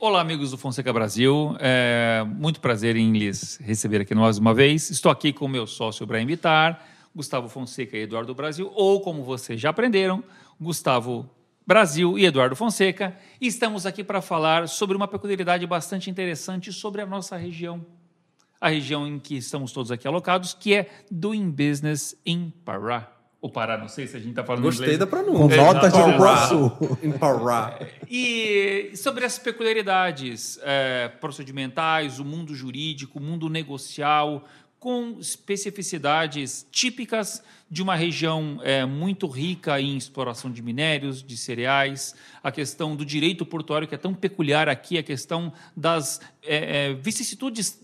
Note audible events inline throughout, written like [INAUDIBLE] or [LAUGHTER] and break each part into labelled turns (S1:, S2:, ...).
S1: Olá, amigos do Fonseca Brasil. É muito prazer em lhes receber aqui mais uma vez. Estou aqui com o meu sócio Brian Vitar, Gustavo Fonseca e Eduardo Brasil, ou como vocês já aprenderam, Gustavo Brasil e Eduardo Fonseca. E estamos aqui para falar sobre uma peculiaridade bastante interessante sobre a nossa região, a região em que estamos todos aqui alocados, que é Doing Business in Pará. O Pará, não sei se a gente está falando
S2: Gostei
S1: inglês.
S2: da
S3: Com
S2: pronúncia.
S3: nota de
S1: Pará.
S3: Iguaçu.
S2: Em Pará.
S1: E sobre as peculiaridades é, procedimentais, o mundo jurídico, o mundo negocial, com especificidades típicas de uma região é, muito rica em exploração de minérios, de cereais, a questão do direito portuário, que é tão peculiar aqui, a questão das é, é, vicissitudes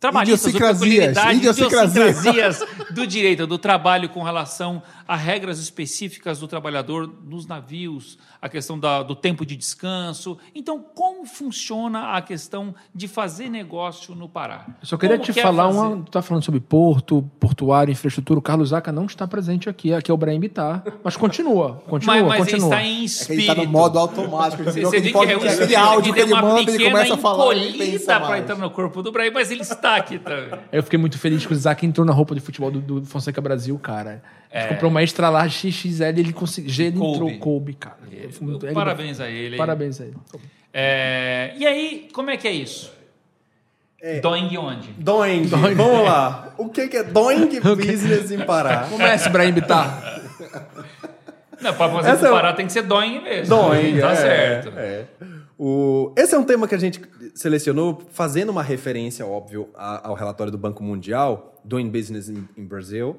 S1: trabalhistas, ou
S3: Idiosincrasias,
S1: do direito, do trabalho com relação a regras específicas do trabalhador nos navios, a questão da- do tempo de descanso. Então, como funciona a questão de fazer negócio no Pará?
S4: Eu só queria
S1: Como
S4: te
S1: quer
S4: falar
S1: fazer?
S4: uma. Tu tá falando sobre porto, portuário, infraestrutura. O Carlos Zaca não está presente aqui. Aqui é o Brahim Bittar. Mas continua, [LAUGHS] continua,
S1: Mas, mas ele
S4: continua.
S1: está em
S3: É ele
S1: espírito.
S3: tá no modo automático. Você,
S1: Você,
S3: aquele
S1: viu que é um espírito
S3: áudio que ele
S1: uma
S3: manda, ele começa a falar, ele
S1: para entrar no corpo do Brahim, mas ele está aqui também.
S4: Eu fiquei muito feliz que o Zaca entrou na roupa de futebol do, do Fonseca Brasil, cara. A
S1: É.
S4: gente comprou uma extra large XXL e ele conseguiu. Ele
S1: Coube.
S4: entrou, coube, cara. Muito- ele-
S1: Parabéns a ele.
S4: Parabéns a ele.
S1: É, e aí, como é que é isso? Doing onde?
S2: Doing. Vamos lá. O que que é Doing [LAUGHS] Business em Pará?
S4: Comece, Brahim Bittar. [LAUGHS]
S1: Não, para fazer
S2: Essa
S1: pro
S2: é
S1: Pará tem que ser doing mesmo.
S2: Doing.
S1: Tá
S2: é,
S1: certo.
S2: é. O... Esse é um tema que a gente selecionou fazendo uma referência, óbvio, ao relatório do Banco Mundial, Doing Business in, Brazil,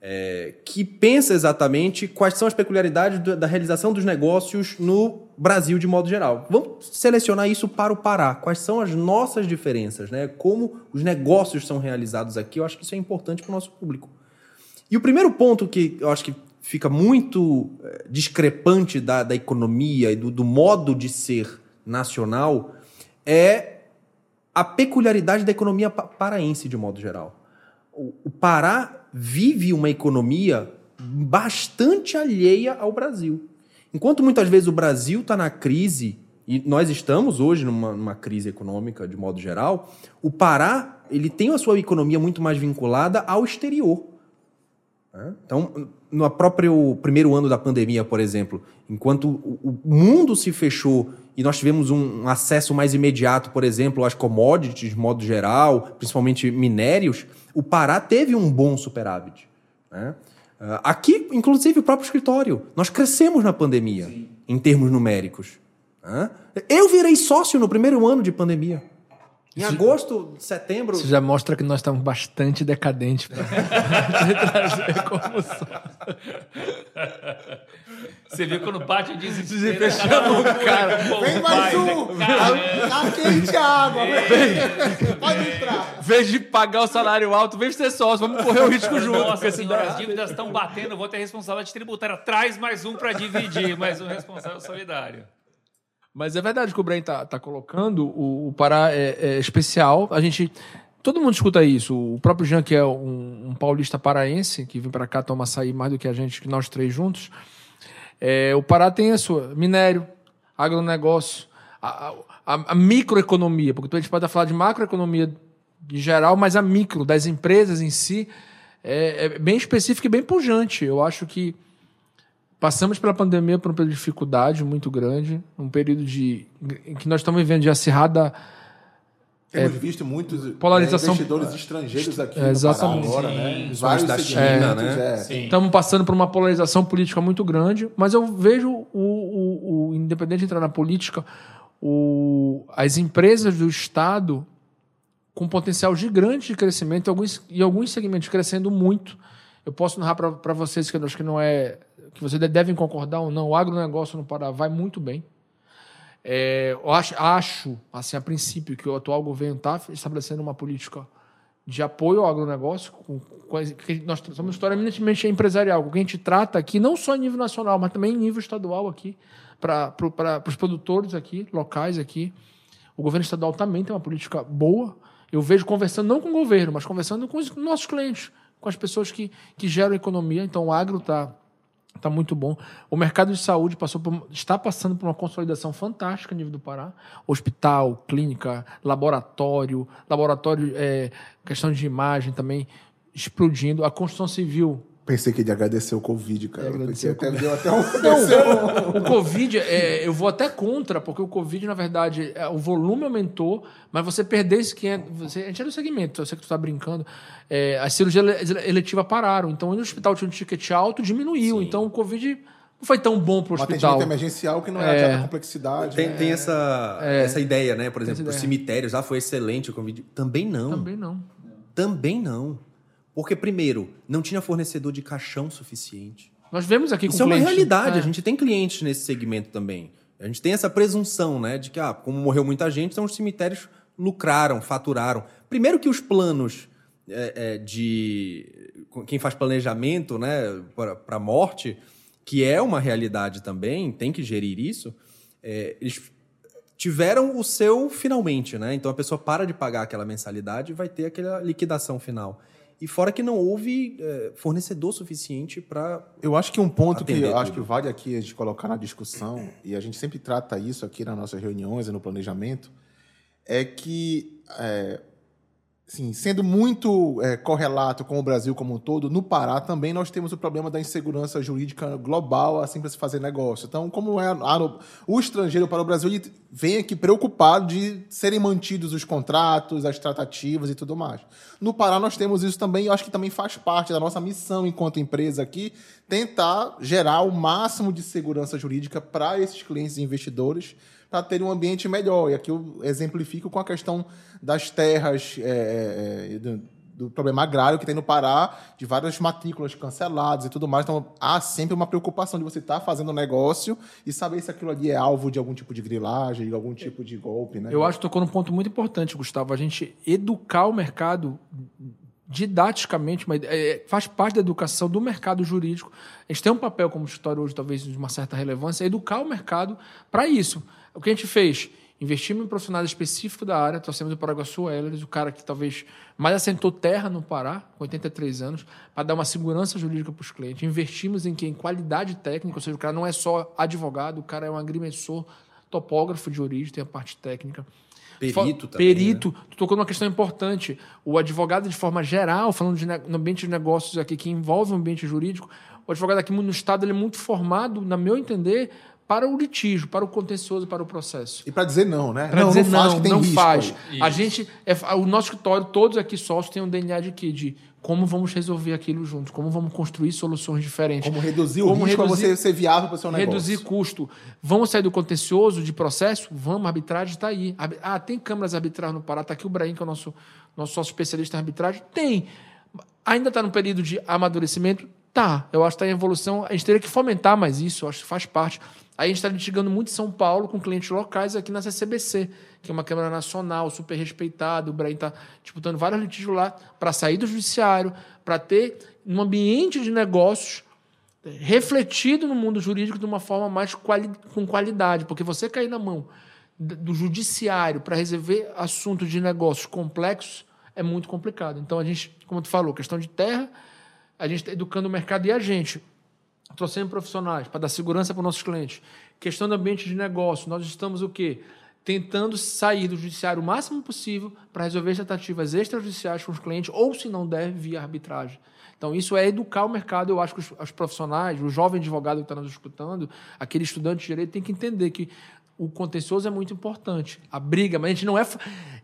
S2: é, que pensa exatamente quais são as peculiaridades da realização dos negócios no Brasil de modo geral. Vamos selecionar isso para o Pará. Quais são as nossas diferenças, né? Como os negócios são realizados aqui. Eu acho que isso é importante para o nosso público. E o primeiro ponto que eu acho que fica muito eh, discrepante da, da economia e do, do modo de ser nacional é a peculiaridade da economia pa- paraense, de modo geral. O, o Pará vive uma economia bastante alheia ao Brasil. Enquanto muitas vezes o Brasil está na crise, e nós estamos hoje numa, numa crise econômica de modo geral, o Pará ele tem a sua economia muito mais vinculada ao exterior. né? Então, no próprio primeiro ano da pandemia, por exemplo, enquanto o mundo se fechou e nós tivemos um acesso mais imediato, por exemplo, às commodities de modo geral, principalmente minérios, o Pará teve um bom superávit. né? Ah, Aqui, inclusive, o próprio escritório. Nós crescemos na pandemia, em termos numéricos. né? Eu virei sócio no primeiro ano de pandemia. Em agosto, setembro.
S4: Isso já mostra que nós estamos bastante decadentes pra [LAUGHS] te trazer como só.
S1: Você viu quando bate o desespero.
S4: Se fechamos o cara. [LAUGHS]
S3: Vem mais um! Tá, tá quente a água! Vem. Pode entrar!
S4: Em vez de pagar o salário alto, vem ser sócio, vamos correr o risco junto.
S1: Nossa senhora, as
S4: senão-
S1: dívidas estão batendo, vou ter responsabilidade tributária. Traz mais um para dividir, mais um responsável solidário.
S4: Mas é verdade que o Brent tá, tá colocando, o, o Pará é, é especial. A gente. Todo mundo escuta isso. O próprio Jean, que é um, um paulista paraense, que vem para cá tomar açaí mais do que a gente, que nós três juntos. É, o Pará tem a sua minério, agronegócio, a, a, a microeconomia, porque a gente pode falar de macroeconomia em geral, mas a micro das empresas em si é, é bem específica e bem pujante. Eu acho que Passamos pela pandemia por um período de dificuldade muito grande, um período de em que nós estamos vivendo de acirrada
S3: Temos visto muitos
S4: polarização-
S3: é, investidores estrangeiros aqui
S4: É, exatamente.
S3: no Pará agora,
S1: Sim.
S3: né? Em
S2: Principalmente
S3: vários
S2: da China, né?
S3: é.
S1: Sim.
S4: Estamos passando por uma polarização política muito grande, mas eu vejo o, o, o independente de entrar na política, o, as empresas do Estado com potencial gigante de crescimento, e alguns, e alguns segmentos crescendo muito. Eu posso narrar para vocês que eu acho que não é que vocês devem concordar ou não. O agronegócio no Pará vai muito bem. É, eu acho, acho, assim, a princípio, que o atual governo está estabelecendo uma política de apoio ao agronegócio, com, com, nós somos uma história eminentemente empresarial, com que a gente trata aqui, não só em nível nacional, mas também em nível estadual aqui, para pro, os produtores aqui, locais aqui. O governo estadual também tem uma política boa. Eu vejo conversando, não com o governo, mas conversando com os nossos clientes, com as pessoas que, que geram economia. Então, o agro está Está muito bom. O mercado de saúde passou por- está passando por uma consolidação fantástica a nível do Pará. Hospital, clínica, laboratório, laboratório, é, questão de imagem também explodindo. A construção civil
S5: Pensei que ele ia agradecer o Covid, cara.
S4: É, o
S5: até, deu até um...
S4: Não, [LAUGHS] o Covid, é, eu vou até contra, porque o Covid, na verdade, é, o volume aumentou, mas você perder esse 500... Você, a gente é do segmento, eu sei que tu está brincando. é, as cirurgias ele- eletivas pararam. Então, no hospital tinha um ticket alto, diminuiu. Então, o Covid não foi tão bom para o
S5: Um
S4: hospital.
S5: atendimento emergencial que não é, de alta complexidade.
S2: Tem,
S5: né?
S2: tem essa, essa ideia, né? Por exemplo, os cemitérios, ah, foi excelente o Covid. Também não.
S4: Também não.
S2: Também não. Porque, primeiro, não tinha fornecedor de caixão suficiente.
S4: Nós vemos aqui com
S2: Isso é uma
S4: cliente-
S2: realidade.
S4: É.
S2: A gente tem clientes nesse segmento também. A gente tem essa presunção, né? De que, ah, como morreu muita gente, então os cemitérios lucraram, faturaram. Primeiro que os planos é, é, de... Quem faz planejamento, né? Para morte, que é uma realidade também, tem que gerir isso, é, eles tiveram o seu finalmente, né? Então a pessoa para de pagar aquela mensalidade e vai ter aquela liquidação final. E fora que não houve é, fornecedor suficiente para
S5: Eu acho que um ponto que eu acho que vale aqui a gente colocar na discussão, e a gente sempre trata isso aqui nas nossas reuniões e no planejamento, é que, é, assim, sendo muito é, correlato com o Brasil como um todo, no Pará também nós temos o problema da insegurança jurídica global assim para se fazer negócio. Então, como é o estrangeiro para o Brasil, ele vem aqui preocupado de serem mantidos os contratos, as tratativas e tudo mais. No Pará nós temos isso também, eu acho que também faz parte da nossa missão enquanto empresa aqui, tentar gerar o máximo de segurança jurídica para esses clientes e investidores para terem um ambiente melhor. E aqui eu exemplifico com a questão das terras, é, é, é, do, do problema agrário que tem no Pará, de várias matrículas canceladas e tudo mais. Então, há sempre uma preocupação de você estar fazendo um negócio e saber se aquilo ali é alvo de algum tipo de grilagem, de algum tipo de golpe. Né?
S4: Eu acho que tocou num ponto muito importante, Gustavo. A gente educar o mercado didaticamente, mas é, faz parte da educação do mercado jurídico. A gente tem um papel como escritório hoje, talvez de uma certa relevância, é educar o mercado para isso. O que a gente fez? Investimos em profissionais específicos da área, trouxemos o Paraguaçu Ehlers, o cara que talvez mais assentou terra no Pará, com 83 anos, para dar uma segurança jurídica para os clientes. Investimos em quem? Em qualidade técnica, ou seja, o cara não é só advogado, o cara é um agrimensor, topógrafo de origem, tem a parte técnica.
S2: perito também. né?
S4: Perito. Tu tocou numa questão importante. O advogado, de forma geral, falando de no ambiente de negócios aqui, que envolve o ambiente jurídico, o advogado aqui no Estado ele é muito formado, na meu entender, para o litígio, para o contencioso, para o processo.
S5: E para dizer não, né?
S4: Para
S5: não,
S4: dizer
S5: não faz
S4: não,
S5: que tem
S4: não
S5: risco
S4: faz. A gente, é, o nosso escritório, todos aqui sócios, têm um DNA de quê? De como vamos resolver aquilo juntos, como vamos construir soluções diferentes.
S5: Como reduzir o
S4: Como
S5: risco para
S4: reduzir-
S5: você ser viável para o seu negócio.
S4: Reduzir custo. Vamos sair do contencioso, de processo? Vamos, a arbitragem está aí. Ah, tem câmaras arbitrais no Pará, está aqui o Brahim, que é o nosso, nosso sócio especialista em arbitragem. Tem. Ainda está no período de amadurecimento? Tá. Eu acho que está em evolução. A gente teria que fomentar mais isso, eu acho que faz parte. Aí a gente está litigando muito em São Paulo com clientes locais aqui na CCBC, que é uma Câmara Nacional, super respeitada. O Brahim está disputando vários litígios lá para sair do judiciário, para ter um ambiente de negócios refletido no mundo jurídico de uma forma mais quali com qualidade, porque você cair na mão do judiciário para resolver assuntos de negócios complexos é muito complicado. Então a gente, como tu falou, questão de terra, a gente está educando o mercado e a gente trouxemos profissionais para dar segurança para os nossos clientes. Questão do ambiente de negócio, nós estamos o quê? Tentando sair do judiciário o máximo possível para resolver as tratativas extrajudiciais com os clientes, ou se não der, via arbitragem. Então, isso é educar o mercado. Eu acho que os, os profissionais, o jovem advogado que está nos escutando, aquele estudante de direito, tem que entender que o contencioso é muito importante. A briga, mas a gente não é.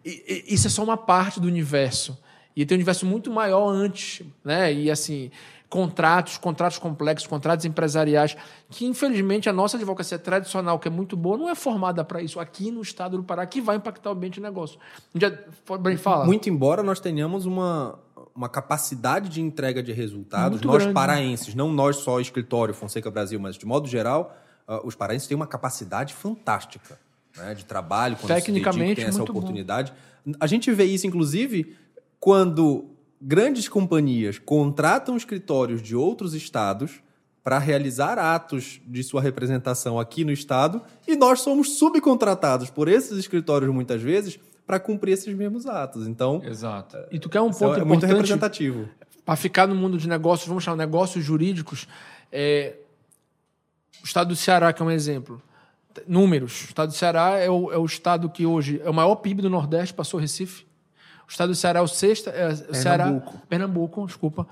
S4: Isso é só uma parte do universo. E tem um universo muito maior antes, né? E assim, contratos, contratos complexos, contratos empresariais, que infelizmente a nossa advocacia tradicional, que é muito boa, não é formada para isso aqui no estado do Pará, que vai impactar o ambiente de negócio. Dia, Bem, fala.
S2: Muito embora nós tenhamos uma, uma capacidade de entrega de resultados,
S4: Muito
S2: nós
S4: grande.
S2: paraenses, não nós só escritório Fonseca Brasil, mas de modo geral, ah, os paraenses têm uma capacidade fantástica né, de trabalho, quando se
S4: Tecnicamente,
S2: dedicam, tem essa
S4: muito bom.
S2: oportunidade. A gente vê isso, inclusive, quando grandes companhias contratam escritórios de outros estados para realizar atos de sua representação aqui no estado e nós somos subcontratados por esses escritórios muitas vezes para cumprir esses mesmos atos. Então,
S1: Exato.
S4: E tu quer um
S2: isso é
S4: ponto
S2: muito
S4: importante
S2: representativo.
S4: para ficar no mundo de negócios, vamos chamar negócios jurídicos, é, O estado do Ceará, que é um exemplo. Números. O estado do Ceará é o, é o estado que hoje é o maior PIB do Nordeste, passou Recife. O estado do Ceará é o sexto. É, o Ceará,
S5: Pernambuco.
S4: Pernambuco, desculpa.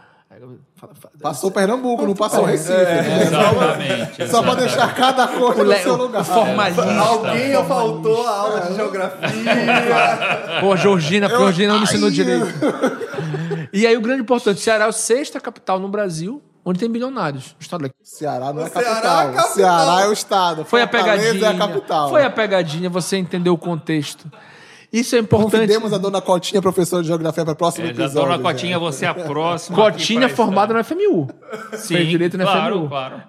S5: Passou Pernambuco, não passou Recife.
S1: Exatamente.
S5: Só para deixar cada coisa no seu lugar.
S4: formalista.
S2: Alguém faltou a aula de geografia. [LAUGHS]
S4: Pô, Georgina, porque Georgina não me ensinou direito. E aí o grande importante, Ceará é a sexta capital no Brasil, onde tem bilionários. O estado daqui.
S5: Ceará não é
S2: Ceará é a
S5: capital.
S2: capital.
S5: Ceará é o estado.
S4: Foi a
S5: Fortaleza
S4: pegadinha.
S5: é a capital.
S4: Foi a pegadinha, você entendeu o contexto. Isso é importante.
S5: Convidemos a dona Cotinha, professora de geografia, para o próximo
S1: É, já
S5: episódio.
S1: dona
S5: já.
S1: Cotinha, você é a próxima.
S4: Cotinha formada na FMU.
S1: Sim,
S4: Fez direito na
S1: claro,
S4: FMU.
S1: claro.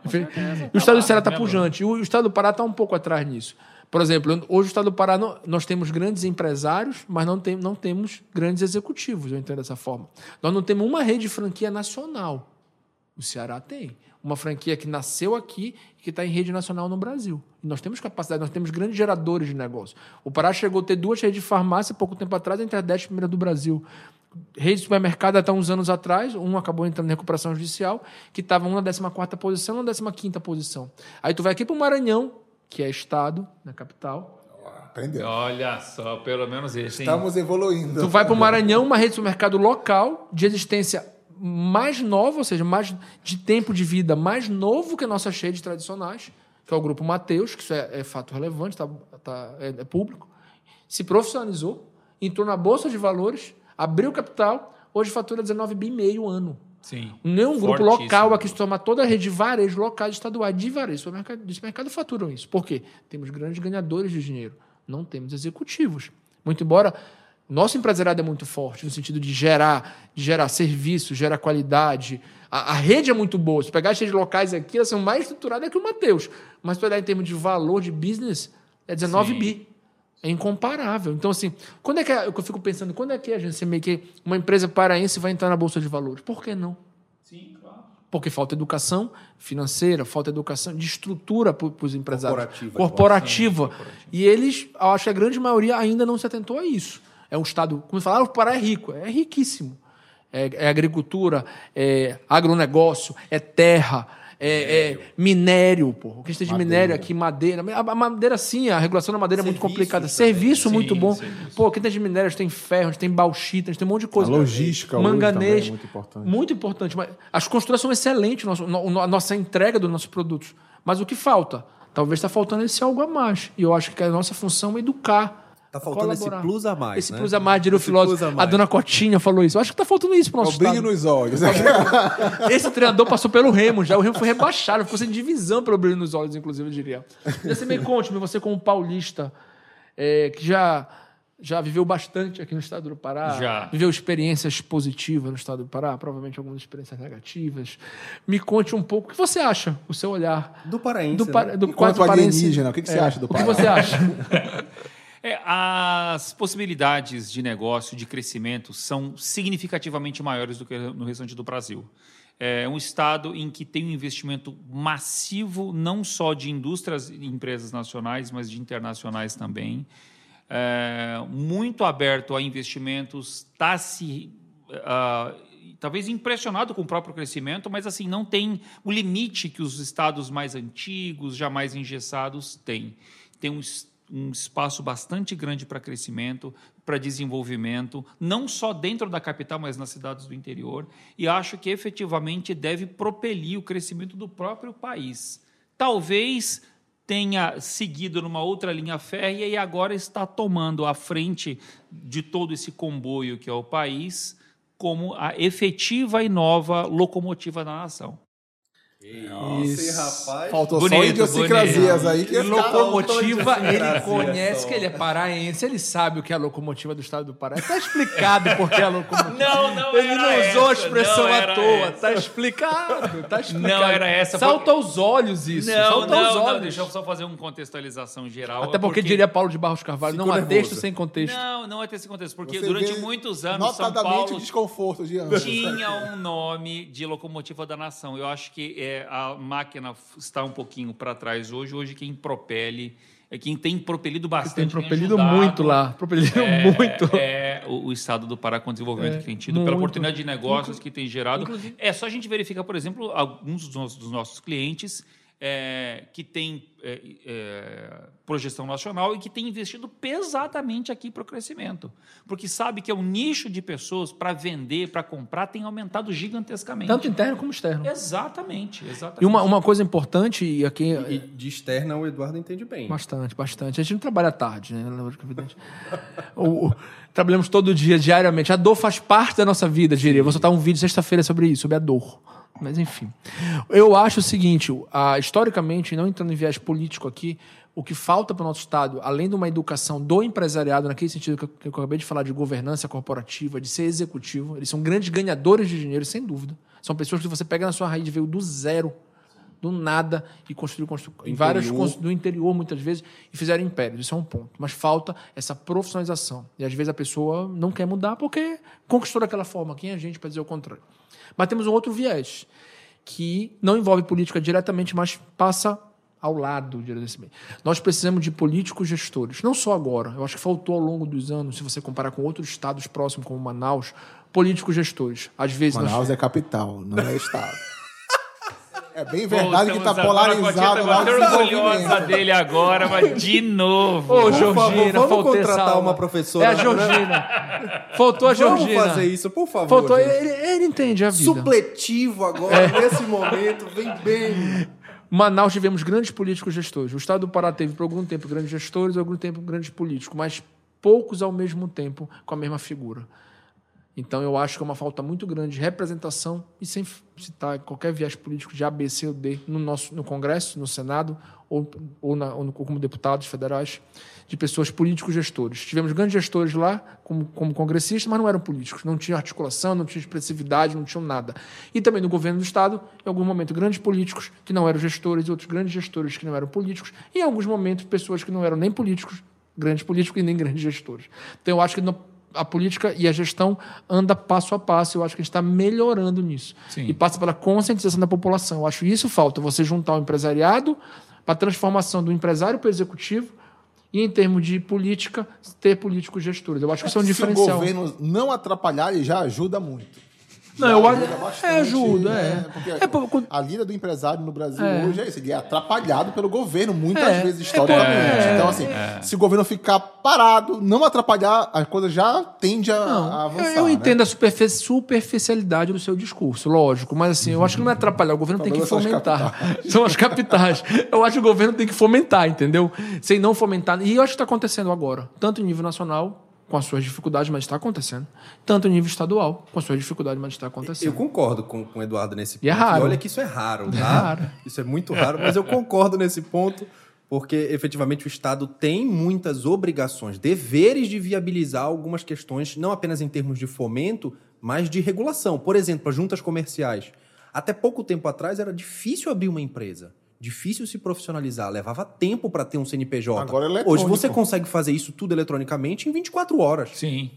S4: E o estado do
S1: Tá
S4: Ceará está
S1: né,
S4: pujante. O estado do Pará está um pouco atrás nisso. Por exemplo, hoje o estado do Pará, nós temos grandes empresários, mas não, tem, não temos grandes executivos, eu entendo dessa forma. Nós não temos uma rede de franquia nacional. O Ceará tem. Uma franquia que nasceu aqui e que está em rede nacional no Brasil. E nós temos capacidade, nós temos grandes geradores de negócio. O Pará chegou a ter duas redes de farmácia pouco tempo atrás, entre as dez primeiras do Brasil. Rede de supermercado até uns anos atrás, um acabou entrando em recuperação judicial, que estava um na 14 posição e um na 15 posição. Aí tu vai aqui para o Maranhão, que é estado, na capital.
S5: Aprendeu.
S1: Olha só, pelo menos hein?
S5: Estamos evoluindo.
S4: Tu vai para o Maranhão, uma rede de supermercado local, de existência mais nova, ou seja, mais de tempo de vida mais novo que nossas redes tradicionais, que é o Grupo Mateus, que isso é, é fato relevante, tá, tá- é, é público, se profissionalizou, entrou na Bolsa de Valores, abriu capital, hoje fatura 19 bi e meio ano.
S1: Sim.
S4: Nenhum grupo
S1: Fortíssimo.
S4: local aqui se toma toda a rede de varejo locais estaduais de varejo. Supermercado, de supermercado faturam isso. Por quê? Temos grandes ganhadores de dinheiro. Não temos executivos. Muito embora nosso empresariado é muito forte no sentido de gerar, de gerar serviço, gerar qualidade. A, a rede é muito boa. Se pegar as redes locais aqui, elas são mais estruturadas que o Mateus. Mas se olhar em termos de valor de business, é 19
S1: Sim.
S4: bi. É incomparável. Então, assim, quando é que eu fico pensando, quando é que a gente meio que uma empresa paraense vai entrar na Bolsa de Valores? Por que não?
S1: Sim, claro.
S4: Porque falta educação financeira, falta educação de estrutura para os empresários.
S2: Corporativa.
S4: Corporativa. E eles, eu acho que a grande maioria ainda não se atentou a isso. É um estado, como falar, ah, o Pará é rico. É riquíssimo. É, é agricultura, é agronegócio, é terra, é, é minério, pô. O que de minério aqui, madeira. A madeira, sim, a regulação da madeira é muito complicada.
S2: também.
S4: Serviço muito
S1: Sim,
S4: bom.
S1: serviço.
S4: Pô, aqui tem de minério, a gente tem ferro, a gente tem bauxita, a gente tem um monte de coisa.
S5: A logística hoje
S4: manganês.
S5: é muito importante.
S4: Muito importante. Mas as construtoras são excelentes, nosso- a nossa entrega dos nossos produtos. Mas o que falta? Talvez está faltando esse algo a mais. E eu acho que a nossa função é educar.
S2: Tá faltando esse
S4: colaborar.
S2: plus a mais,
S4: Esse
S2: né?
S4: plus a mais, diria o
S2: Esse
S4: filósofo.
S2: a
S4: dona Cotinha falou isso. Eu acho que está faltando isso para o
S5: É
S4: nosso
S5: o brilho nos olhos.
S4: Esse treinador passou pelo Remo já. O Remo foi rebaixado, ficou sem divisão pelo brilho nos olhos, inclusive, eu diria. E você me conte, você como paulista, é, que já, já viveu bastante aqui no estado do Pará,
S1: Já.
S4: viveu experiências positivas no estado do Pará, provavelmente algumas experiências negativas. Me conte um pouco o que você acha, o seu olhar
S2: Do paraense,
S4: do, pa-
S2: né?
S4: do
S5: Enquanto
S4: quadro
S5: alienígena, o que que você acha do
S4: O que
S5: Pará?
S4: você acha? [LAUGHS]
S1: É, as possibilidades de negócio, de crescimento, são significativamente maiores do que no restante do Brasil. É um estado em que tem um investimento massivo, não só de indústrias e empresas nacionais, mas de internacionais também. É, muito aberto a investimentos, está se. ah, talvez impressionado com o próprio crescimento, mas assim não tem o limite que os estados mais antigos, já mais engessados têm. Tem um, um espaço bastante grande para crescimento, para desenvolvimento, não só dentro da capital, mas nas cidades do interior. E acho que efetivamente deve propelir o crescimento do próprio país. Talvez tenha seguido numa outra linha férrea e agora está tomando a frente de todo esse comboio que é o país como a efetiva e nova locomotiva da nação.
S2: Esse rapaz.
S5: Faltou só
S1: Bonito,
S5: idiosincrasias
S1: bonito.
S5: aí que
S4: Locomotiva, ele conhece
S2: só.
S4: que ele é paraense, ele sabe o que é a locomotiva do estado do Pará. Está explicado [LAUGHS] por que é a locomotiva.
S1: Não, não
S4: Ele
S1: era
S4: não usou a
S1: essa,
S4: expressão
S1: não
S4: à toa.
S1: essa.
S4: Tá explicado, tá explicado. [LAUGHS]
S1: Não era essa,
S4: Salta aos olhos isso.
S1: Não,
S4: salta aos
S1: não,
S4: olhos.
S1: não, deixa eu só fazer uma contextualização geral.
S4: Até porque, diria Paulo de Barros Carvalho,
S2: Ficou
S4: não há
S2: nervoso.
S4: texto sem contexto.
S1: Não, não é ter esse contexto, porque
S5: Você
S1: durante muitos anos São
S5: Notadamente
S1: Paulo
S5: o desconforto de ambos.
S1: tinha um nome de locomotiva da nação. Eu acho que é, a máquina está um pouquinho para trás hoje. Hoje quem propele, é quem tem propelido bastante.
S4: Tem propelido
S1: ajudado,
S4: muito lá. Propelido
S1: é,
S4: muito.
S1: É o, o estado do Pará com o desenvolvimento
S4: É,
S1: que tem tido,
S4: muito.
S1: pela oportunidade de negócios que tem gerado.
S4: inclusive-
S1: É só a gente verificar, por exemplo, alguns dos nossos, dos nossos clientes é, que tem é, é, projeção nacional e que tem investido pesadamente aqui para o crescimento. Porque sabe que é um nicho de pessoas para vender, para comprar, tem aumentado gigantescamente.
S4: Tanto interno como externo.
S1: Exatamente, exatamente.
S4: E uma, uma coisa importante, e aqui.
S2: E de externa o Eduardo entende bem.
S4: Bastante, bastante. A gente não trabalha à tarde, né? [LAUGHS] O, o, trabalhamos todo dia, diariamente. A dor faz parte da nossa vida, diria. Vou soltar um vídeo sexta-feira sobre isso, sobre a dor. Mas enfim. Eu acho o seguinte: a, historicamente, não entrando em viés político aqui, o que falta para o nosso Estado, além de uma educação do empresariado, naquele sentido que eu, que eu acabei de falar de governança corporativa, de ser executivo, eles são grandes ganhadores de dinheiro, sem dúvida. São pessoas que você pega na sua raiz, veio do zero, do nada, e construiu, construiu em várias do interior, muitas vezes, e fizeram impérios. Isso é um ponto. Mas falta essa profissionalização. E às vezes a pessoa não quer mudar porque conquistou daquela forma. Quem é a gente para dizer o contrário? Mas temos um outro viés, que não envolve política diretamente, mas passa ao lado diretamente. Nós precisamos de políticos gestores, não só agora. Eu acho que faltou ao longo dos anos, se você comparar com outros estados próximos, como Manaus, políticos gestores. Às vezes
S5: Manaus
S4: nós...
S5: é capital, não é estado. É bem verdade que está polarizado lá o
S1: desenvolvimento. dele agora, mas [LAUGHS] de novo.
S2: Ô, Georgina, vamos contratar uma professora.
S4: É a Georgina. [LAUGHS] Faltou a Georgina.
S2: Vamos fazer isso, por favor.
S4: Faltou, ele, ele, entende a vida.
S2: Supletivo agora, é. nesse momento, vem bem.
S4: Manaus tivemos grandes políticos gestores. O estado do Pará teve por algum tempo grandes gestores, por algum tempo grandes políticos, mas poucos ao mesmo tempo com a mesma figura. Então eu acho que é uma falta muito grande de representação e sem citar qualquer viés político de A, B, C ou D no nosso no Congresso, no Senado ou, ou, na, ou como deputados federais de pessoas políticos gestores. Tivemos grandes gestores lá como, como congressistas, mas não eram políticos, não tinham articulação, não tinham expressividade, não tinham nada. E também no governo do estado, em algum momento grandes políticos que não eram gestores e outros grandes gestores que não eram políticos, e em alguns momentos pessoas que não eram nem políticos, grandes políticos e nem grandes gestores. Então eu acho que a política e a gestão anda passo a passo. Eu acho que a gente está melhorando nisso. Sim. E passa pela conscientização da população. Eu acho isso falta. Você juntar o empresariado para a transformação do empresário para o executivo e, em termos de política, ter políticos gestores. Eu acho que isso é um
S5: Se
S4: diferencial.
S5: Se o governo não atrapalhar, ele já ajuda muito.
S4: Não, eu acho. É, ajuda, é.
S5: é. Porque é, a lida do empresário no Brasil é. hoje é isso. Ele é atrapalhado pelo governo, muitas é. vezes, historicamente. É. Então, assim, se o governo ficar parado, não atrapalhar, a coisa já tende a, não, a avançar.
S4: Eu
S5: né?
S4: entendo a superficialidade do seu discurso, lógico. Mas, assim, eu acho que não é atrapalhar. O governo tem que fomentar. [LAUGHS] São as capitais. eu acho que o governo tem que fomentar, entendeu? Sem não fomentar. E eu acho que está acontecendo agora, tanto em nível nacional com as suas dificuldades, mas está acontecendo. Tanto em nível estadual, com as suas dificuldades, mas está acontecendo.
S2: Eu concordo com, com o Eduardo nesse
S4: ponto. E é raro.
S2: E olha que isso é raro, tá? É raro. Isso é muito raro, mas eu concordo nesse ponto, porque efetivamente o Estado tem muitas obrigações, deveres de viabilizar algumas questões, não apenas em termos de fomento, mas de regulação. Por exemplo, as juntas comerciais. Até pouco tempo atrás era difícil abrir uma empresa difícil se profissionalizar, levava tempo para ter um CNPJ.
S5: Agora é
S2: Hoje você consegue fazer isso tudo eletronicamente em 24 horas.
S1: Sim.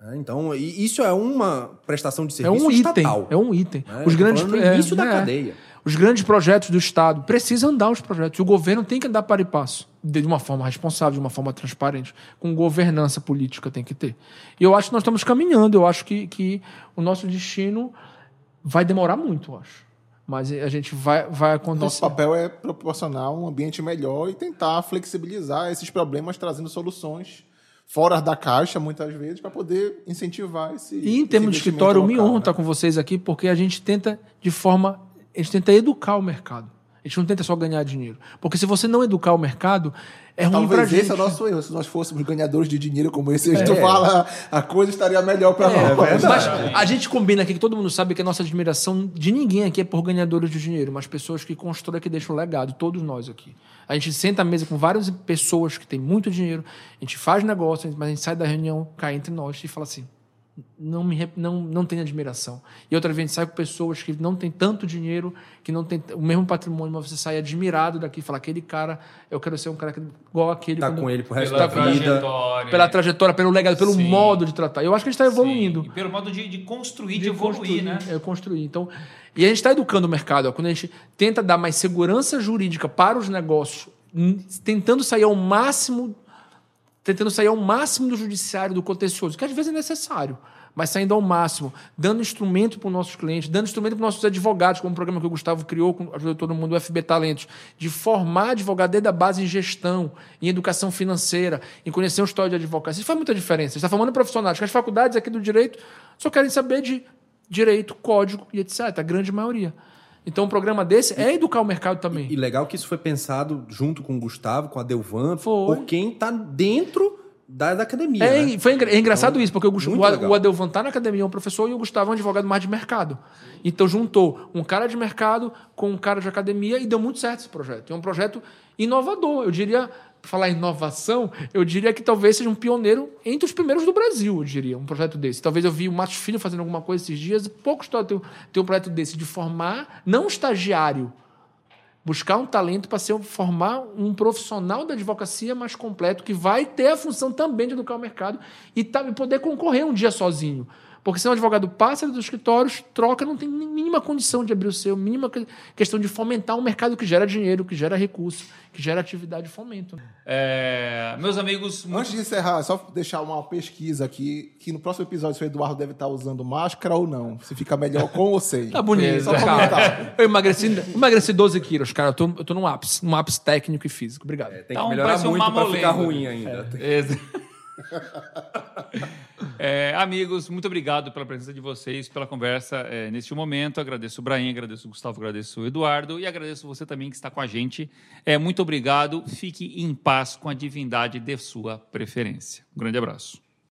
S2: É, então, isso é uma prestação de
S4: serviço
S2: é um
S4: estatal. Item, é um item.
S2: É, Os grandes no início é, da cadeia.
S4: Os grandes projetos do Estado precisam andar os projetos. O governo tem que andar para e passo, de uma forma responsável, de uma forma transparente, com governança política tem que ter. E eu acho que nós estamos caminhando. Eu acho que, que o nosso destino vai demorar muito, eu acho. Mas a gente vai, vai acontecer.
S5: Nosso papel é proporcionar um ambiente melhor e tentar flexibilizar esses problemas, trazendo soluções fora da caixa, muitas vezes, para poder incentivar esse.
S4: E em termos de escritório, local, me honra né? estar com vocês aqui, porque a gente tenta, de forma. A gente tenta educar o mercado. A gente não tenta só ganhar dinheiro. Porque se você não educar o mercado, é ruim
S5: Talvez
S4: pra gente.
S5: esse é o nosso erro. Se nós fôssemos ganhadores de dinheiro como esse, é. tu fala, a coisa estaria melhor para é,
S4: nós. Mas a gente combina aqui que todo mundo sabe que a nossa admiração de ninguém aqui é por ganhadores de dinheiro, mas pessoas que constroem, que deixam legado, todos nós aqui. A gente senta à mesa com várias pessoas que têm muito dinheiro, a gente faz negócio, mas a gente sai da reunião, cai entre nós e fala assim: não me não, não tem admiração. E outra vez sai com pessoas que não têm tanto dinheiro, que não tem o mesmo patrimônio, mas você sai admirado daqui e fala: aquele cara, eu quero ser um cara igual aquele.
S2: Tá com ele pro resto da
S4: vida. Pela trajetória, pelo legado, pelo Sim. modo de tratar. Eu acho que a gente está evoluindo.
S1: E pelo modo de, de construir, de, de evoluir, construir, né?
S4: É, construir. Então, e a gente está educando o mercado. Ó, quando a gente tenta dar mais segurança jurídica para os negócios, tentando sair ao máximo tentando sair ao máximo do judiciário, do contencioso, que às vezes é necessário mas saindo ao máximo, dando instrumento para os nossos clientes, dando instrumento para os nossos advogados, como o programa que o Gustavo criou, ajudou todo mundo, o FB Talentos, de formar advogado desde a base em gestão, em educação financeira, em conhecer o história de advocacia. Isso faz muita diferença. Está formando profissionais, que as faculdades aqui do direito só querem saber de direito, código e etc. A grande maioria. Então, um programa desse é educar o mercado também.
S2: E legal que isso foi pensado junto com o Gustavo, com a Delvan,
S4: Foi.
S2: por quem está dentro da, da academia.
S4: É,
S2: né?
S4: foi engra- é engraçado
S2: Então,
S4: isso, porque o, o, o Adelvan tá na academia, é um professor, e o Gustavo é um advogado mais de mercado. Então juntou um cara de mercado com um cara de academia e deu muito certo esse projeto. É um projeto inovador. Eu diria, falar inovação, eu diria que talvez seja um pioneiro entre os primeiros do Brasil, eu diria, um projeto desse. Talvez eu vi o Matos Filho fazendo alguma coisa esses dias, e pouco história tem, tem um projeto desse, de formar, não estagiário, buscar um talento para ser formar um profissional da advocacia mais completo que vai ter a função também de educar o mercado e, tá, e poder concorrer um dia sozinho. Porque se o advogado passa dos escritórios, troca, não tem mínima condição de abrir o seu, mínima que- questão de fomentar um mercado que gera dinheiro, que gera recurso, que gera atividade e fomento.
S1: É, meus amigos, muito
S5: Antes de encerrar, só deixar uma pesquisa aqui, que no próximo episódio se o Eduardo deve estar usando máscara ou não. Se fica melhor com ou sem.
S4: Tá bonito.
S5: Só
S4: Calma.
S5: comentar.
S4: Eu emagreci, emagreci 12 quilos, cara. Eu tô, eu tô num ápice, num ápice técnico e físico. Obrigado.
S2: Tem que
S1: Então,
S2: melhorar
S1: parece um
S2: muito para ficar ruim ainda.
S1: Ex- [LAUGHS] É, amigos, muito obrigado pela presença de vocês, pela conversa é, neste momento. Agradeço o Brain, agradeço o Gustavo, agradeço o Eduardo e agradeço você também que está com a gente. É, muito obrigado. Fique em paz com a divindade de sua preferência. Um grande abraço.